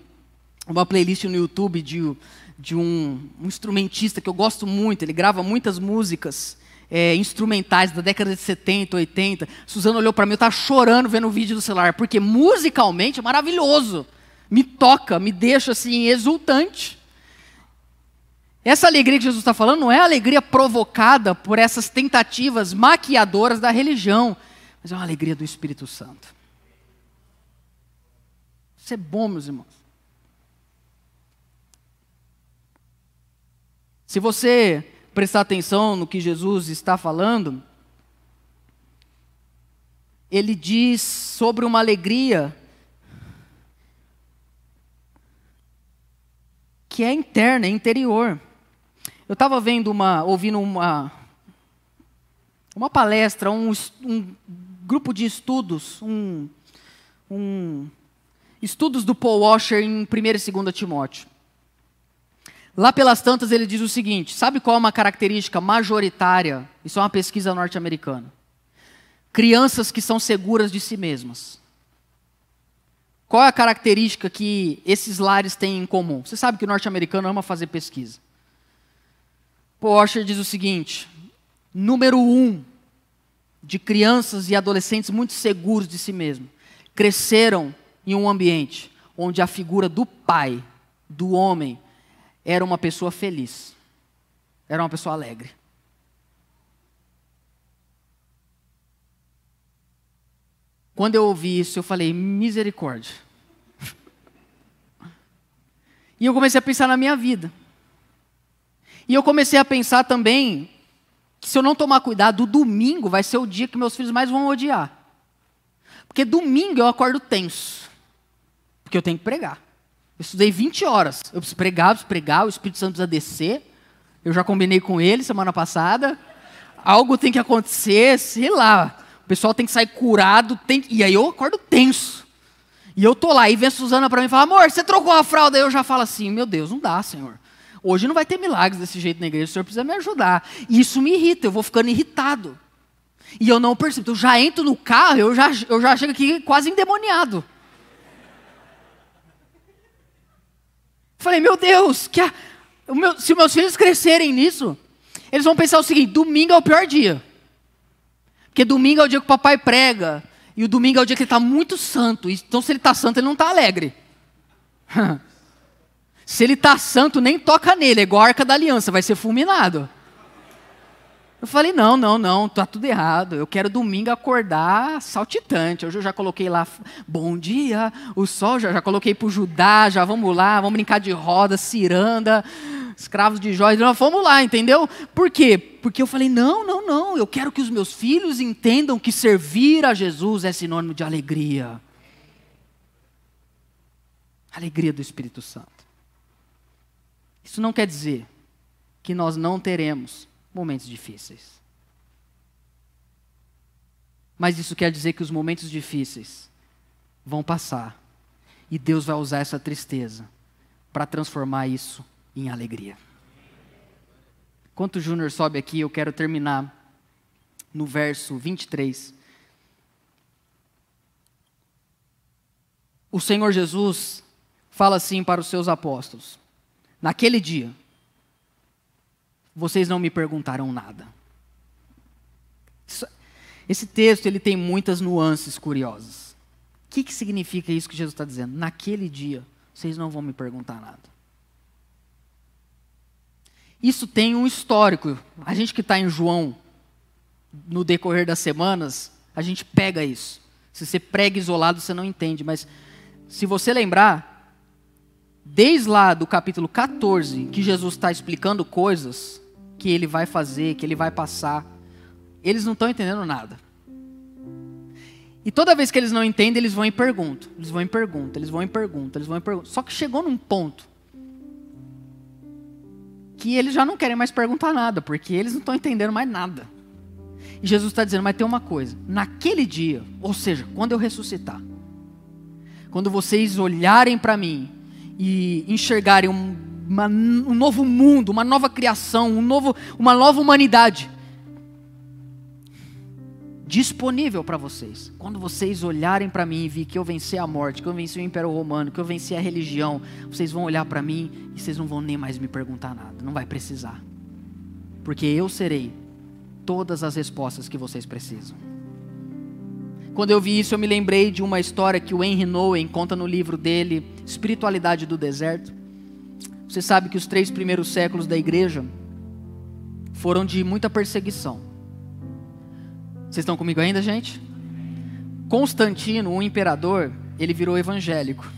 uma playlist no YouTube de, de um, um, instrumentista que eu gosto muito. Ele grava muitas músicas é, instrumentais da década de 70, 80. Suzana olhou para mim, eu estava chorando vendo o vídeo do celular, porque musicalmente é maravilhoso. Me toca, me deixa assim exultante. Essa alegria que Jesus está falando não é alegria provocada por essas tentativas maquiadoras da religião, mas é uma alegria do Espírito Santo. Isso é bom, meus irmãos. Se você prestar atenção no que Jesus está falando, ele diz sobre uma alegria que é interna, é interior. Eu estava vendo uma, ouvindo uma, uma palestra, um, um grupo de estudos, um, um estudos do Paul Washer em 1 e 2 Timóteo. Lá pelas tantas ele diz o seguinte: sabe qual é uma característica majoritária? Isso é uma pesquisa norte-americana. Crianças que são seguras de si mesmas. Qual é a característica que esses lares têm em comum? Você sabe que o norte-americano ama fazer pesquisa. Washer diz o seguinte: número um de crianças e adolescentes muito seguros de si mesmos cresceram em um ambiente onde a figura do pai, do homem, era uma pessoa feliz, era uma pessoa alegre. Quando eu ouvi isso, eu falei: misericórdia. E eu comecei a pensar na minha vida. E eu comecei a pensar também que se eu não tomar cuidado, o domingo vai ser o dia que meus filhos mais vão odiar. Porque domingo eu acordo tenso. Porque eu tenho que pregar. Eu estudei 20 horas. Eu preciso pregar, preciso pregar, o Espírito Santo precisa descer. Eu já combinei com ele semana passada. Algo tem que acontecer, sei lá. O pessoal tem que sair curado. Tem... E aí eu acordo tenso. E eu tô lá, e vem a Suzana para mim e fala, amor, você trocou a fralda? Eu já falo assim, meu Deus, não dá, Senhor. Hoje não vai ter milagres desse jeito na igreja, o Senhor precisa me ajudar. E isso me irrita, eu vou ficando irritado. E eu não percebo. Eu já entro no carro, eu já, eu já chego aqui quase endemoniado. Falei, meu Deus, que a, meu, se meus filhos crescerem nisso, eles vão pensar o seguinte: domingo é o pior dia. Porque domingo é o dia que o papai prega. E o domingo é o dia que ele está muito santo. Então, se ele está santo, ele não está alegre. se ele está santo, nem toca nele. É igual a arca da aliança, vai ser fulminado. Eu falei, não, não, não, tá tudo errado. Eu quero domingo acordar saltitante. Hoje eu já coloquei lá, bom dia, o sol, já, já coloquei para o Judá, já vamos lá, vamos brincar de roda, ciranda, escravos de Jó, vamos lá, entendeu? Por quê? Porque eu falei, não, não, não, eu quero que os meus filhos entendam que servir a Jesus é sinônimo de alegria. Alegria do Espírito Santo. Isso não quer dizer que nós não teremos momentos difíceis. Mas isso quer dizer que os momentos difíceis vão passar. E Deus vai usar essa tristeza para transformar isso em alegria. Enquanto o Júnior sobe aqui, eu quero terminar no verso 23. O Senhor Jesus fala assim para os seus apóstolos: Naquele dia, vocês não me perguntaram nada. Esse texto ele tem muitas nuances curiosas. O que, que significa isso que Jesus está dizendo? Naquele dia, vocês não vão me perguntar nada. Isso tem um histórico. A gente que está em João, no decorrer das semanas, a gente pega isso. Se você prega isolado, você não entende. Mas se você lembrar, desde lá do capítulo 14, que Jesus está explicando coisas que ele vai fazer, que ele vai passar, eles não estão entendendo nada. E toda vez que eles não entendem, eles vão em pergunta. Eles vão em pergunta, eles vão em pergunta, eles vão em pergunta. Só que chegou num ponto que eles já não querem mais perguntar nada, porque eles não estão entendendo mais nada. E Jesus está dizendo: Mas tem uma coisa, naquele dia, ou seja, quando eu ressuscitar, quando vocês olharem para mim e enxergarem um, uma, um novo mundo, uma nova criação, um novo, uma nova humanidade, disponível para vocês. Quando vocês olharem para mim e ver que eu venci a morte, que eu venci o Império Romano, que eu venci a religião, vocês vão olhar para mim e vocês não vão nem mais me perguntar nada, não vai precisar. Porque eu serei todas as respostas que vocês precisam. Quando eu vi isso, eu me lembrei de uma história que o Henry Nouwen conta no livro dele, Espiritualidade do Deserto. Você sabe que os três primeiros séculos da igreja foram de muita perseguição vocês estão comigo ainda, gente? Constantino, o imperador, ele virou evangélico.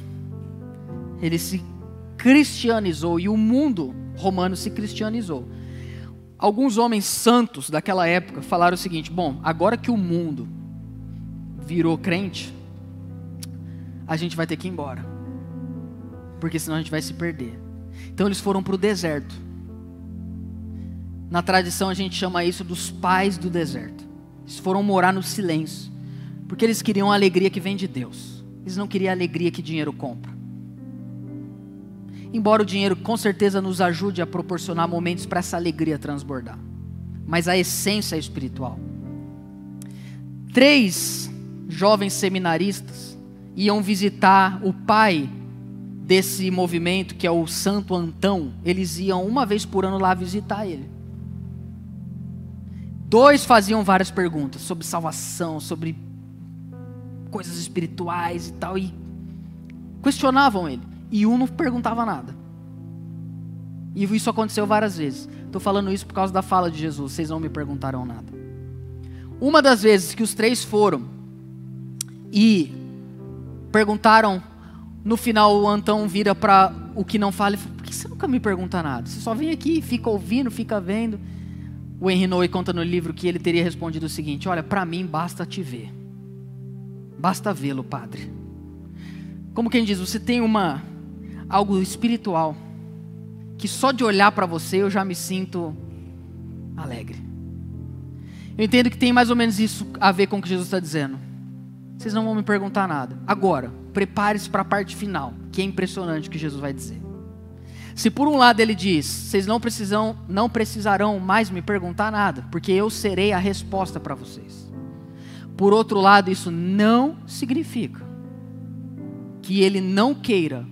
Ele se cristianizou e o mundo romano se cristianizou. Alguns homens santos daquela época falaram o seguinte: bom, agora que o mundo virou crente, a gente vai ter que ir embora, porque senão a gente vai se perder. Então eles foram para o deserto. Na tradição a gente chama isso dos pais do deserto. Eles foram morar no silêncio, porque eles queriam a alegria que vem de Deus. Eles não queriam a alegria que dinheiro compra. Embora o dinheiro com certeza nos ajude a proporcionar momentos para essa alegria transbordar, mas a essência é espiritual. Três jovens seminaristas iam visitar o pai desse movimento, que é o Santo Antão. Eles iam uma vez por ano lá visitar ele. Dois faziam várias perguntas sobre salvação, sobre coisas espirituais e tal, e questionavam ele. E um não perguntava nada. E isso aconteceu várias vezes. Estou falando isso por causa da fala de Jesus. Vocês não me perguntaram nada. Uma das vezes que os três foram e perguntaram, no final o Antão vira para o que não fala e fala: Por que você nunca me pergunta nada? Você só vem aqui, fica ouvindo, fica vendo. O Henry Noe conta no livro que ele teria respondido o seguinte: Olha, para mim basta te ver, basta vê-lo, Padre. Como quem diz, você tem uma algo espiritual que só de olhar para você eu já me sinto alegre. Eu entendo que tem mais ou menos isso a ver com o que Jesus está dizendo. Vocês não vão me perguntar nada. Agora, prepare-se para a parte final, que é impressionante o que Jesus vai dizer. Se por um lado ele diz, vocês não precisam, não precisarão mais me perguntar nada, porque eu serei a resposta para vocês. Por outro lado, isso não significa que ele não queira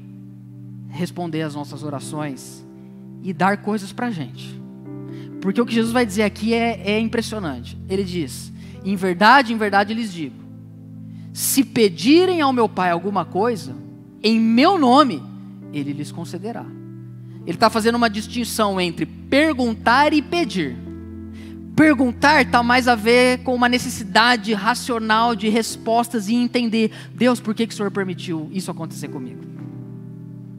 responder às nossas orações e dar coisas para a gente. Porque o que Jesus vai dizer aqui é, é impressionante. Ele diz: em verdade, em verdade lhes digo, se pedirem ao meu Pai alguma coisa, em meu nome, ele lhes concederá. Ele está fazendo uma distinção entre perguntar e pedir. Perguntar está mais a ver com uma necessidade racional de respostas e entender: Deus, por que, que o Senhor permitiu isso acontecer comigo?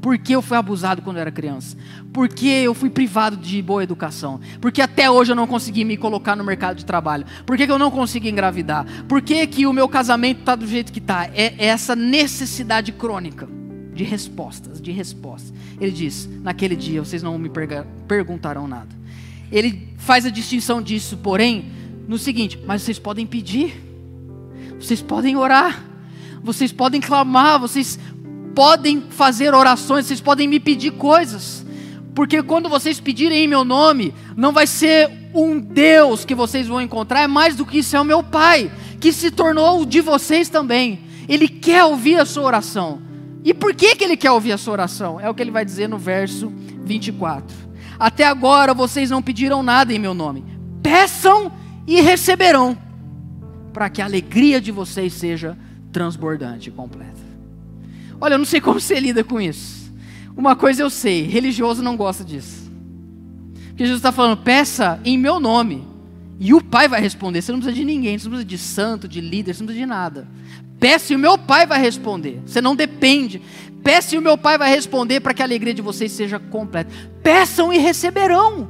Por que eu fui abusado quando eu era criança? Por que eu fui privado de boa educação? Por que até hoje eu não consegui me colocar no mercado de trabalho? Por que, eu não consegui engravidar? Por que, que o meu casamento está do jeito que está? É, é essa necessidade crônica de respostas, de respostas. Ele diz: naquele dia vocês não me perguntarão nada. Ele faz a distinção disso, porém, no seguinte: mas vocês podem pedir, vocês podem orar, vocês podem clamar, vocês podem fazer orações, vocês podem me pedir coisas. Porque quando vocês pedirem em meu nome, não vai ser um Deus que vocês vão encontrar, é mais do que isso, é o meu Pai, que se tornou de vocês também. Ele quer ouvir a sua oração. E por que, que ele quer ouvir a sua oração? É o que ele vai dizer no verso 24. Até agora vocês não pediram nada em meu nome. Peçam e receberão, para que a alegria de vocês seja transbordante e completa. Olha, eu não sei como você lida com isso. Uma coisa eu sei: religioso não gosta disso. Porque Jesus está falando, peça em meu nome, E o Pai vai responder. Você não precisa de ninguém, você não precisa de santo, de líder, você não precisa de nada. Peça e o meu Pai vai responder. Você não depende. Peça e o meu Pai vai responder para que a alegria de vocês seja completa. Peçam e receberão.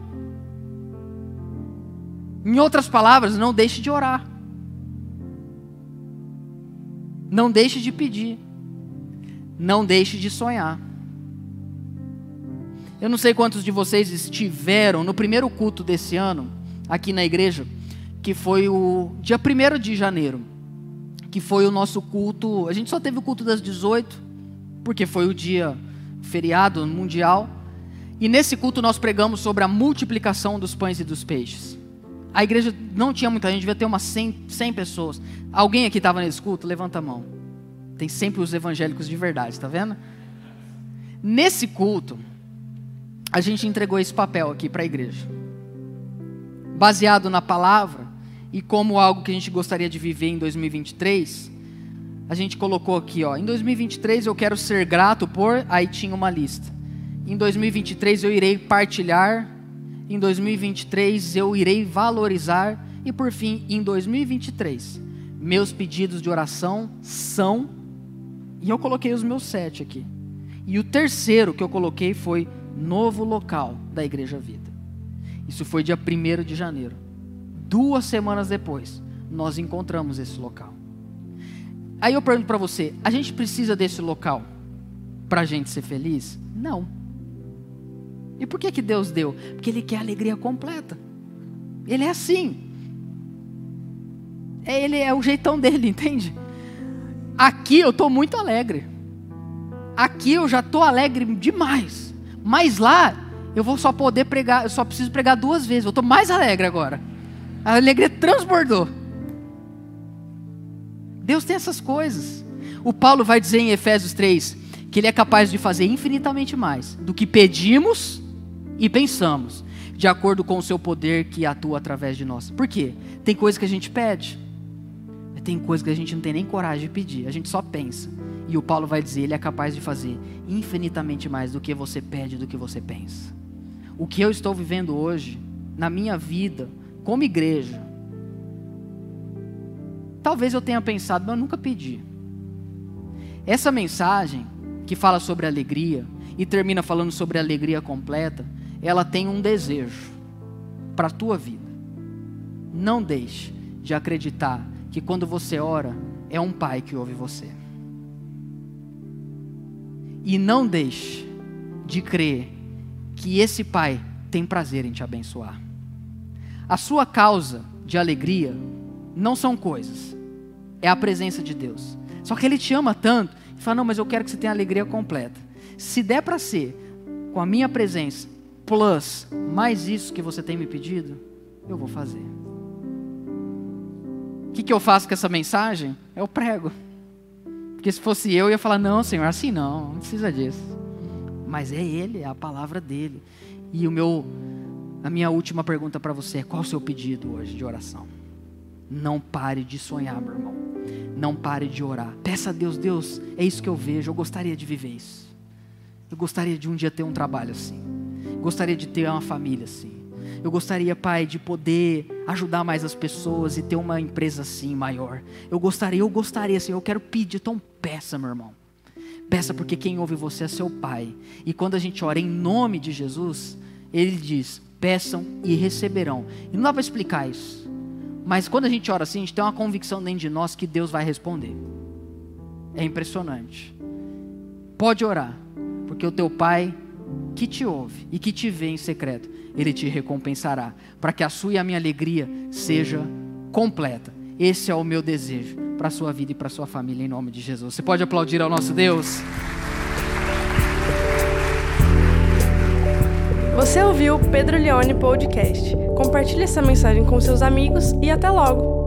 Em outras palavras, não deixe de orar. Não deixe de pedir. Não deixe de sonhar. Eu não sei quantos de vocês estiveram no primeiro culto desse ano, aqui na igreja, que foi o dia 1 de janeiro, que foi o nosso culto. A gente só teve o culto das 18, porque foi o dia feriado mundial. E nesse culto nós pregamos sobre a multiplicação dos pães e dos peixes. A igreja não tinha muita gente, devia ter umas 100, 100 pessoas. Alguém aqui estava nesse culto? Levanta a mão. Tem sempre os evangélicos de verdade, está vendo? Nesse culto, a gente entregou esse papel aqui para a igreja. Baseado na palavra e como algo que a gente gostaria de viver em 2023, a gente colocou aqui, ó, em 2023 eu quero ser grato por, aí tinha uma lista. Em 2023 eu irei partilhar, em 2023 eu irei valorizar e por fim, em 2023, meus pedidos de oração são e eu coloquei os meus sete aqui. E o terceiro que eu coloquei foi novo local da Igreja Vida. Isso foi dia 1 de janeiro. Duas semanas depois, nós encontramos esse local. Aí eu pergunto para você: a gente precisa desse local para a gente ser feliz? Não. E por que, que Deus deu? Porque Ele quer alegria completa. Ele é assim. É, ele é o jeitão dele, entende? Aqui eu estou muito alegre. Aqui eu já estou alegre demais. Mas lá, eu vou só poder pregar, eu só preciso pregar duas vezes. Eu estou mais alegre agora. A alegria transbordou. Deus tem essas coisas. O Paulo vai dizer em Efésios 3 que ele é capaz de fazer infinitamente mais do que pedimos e pensamos, de acordo com o seu poder que atua através de nós. Por quê? Tem coisa que a gente pede, tem coisa que a gente não tem nem coragem de pedir, a gente só pensa. E o Paulo vai dizer: Ele é capaz de fazer infinitamente mais do que você pede, do que você pensa. O que eu estou vivendo hoje, na minha vida, como igreja, talvez eu tenha pensado, mas eu nunca pedi. Essa mensagem, que fala sobre alegria, e termina falando sobre alegria completa, ela tem um desejo para a tua vida. Não deixe de acreditar que quando você ora, é um pai que ouve você. E não deixe de crer que esse Pai tem prazer em te abençoar. A sua causa de alegria não são coisas, é a presença de Deus. Só que Ele te ama tanto, e fala: Não, mas eu quero que você tenha alegria completa. Se der para ser com a minha presença, plus mais isso que você tem me pedido, eu vou fazer. Que eu faço com essa mensagem? Eu prego. Porque se fosse eu, eu ia falar: não, Senhor, assim não, não precisa disso. Mas é Ele, é a palavra dele. E o meu, a minha última pergunta para você é: qual o seu pedido hoje de oração? Não pare de sonhar, meu irmão. Não pare de orar. Peça a Deus, Deus, é isso que eu vejo. Eu gostaria de viver isso. Eu gostaria de um dia ter um trabalho assim. Gostaria de ter uma família assim. Eu gostaria, Pai, de poder ajudar mais as pessoas e ter uma empresa assim maior. Eu gostaria, eu gostaria, Senhor, eu quero pedir, então peça, meu irmão. Peça porque quem ouve você é seu Pai. E quando a gente ora em nome de Jesus, Ele diz: peçam e receberão. E não dá para explicar isso. Mas quando a gente ora assim, a gente tem uma convicção dentro de nós que Deus vai responder. É impressionante. Pode orar, porque o teu Pai que te ouve e que te vê em secreto, ele te recompensará, para que a sua e a minha alegria seja completa. Esse é o meu desejo para a sua vida e para a sua família, em nome de Jesus. Você pode aplaudir ao nosso Deus? Você ouviu o Pedro Leone Podcast. Compartilhe essa mensagem com seus amigos e até logo!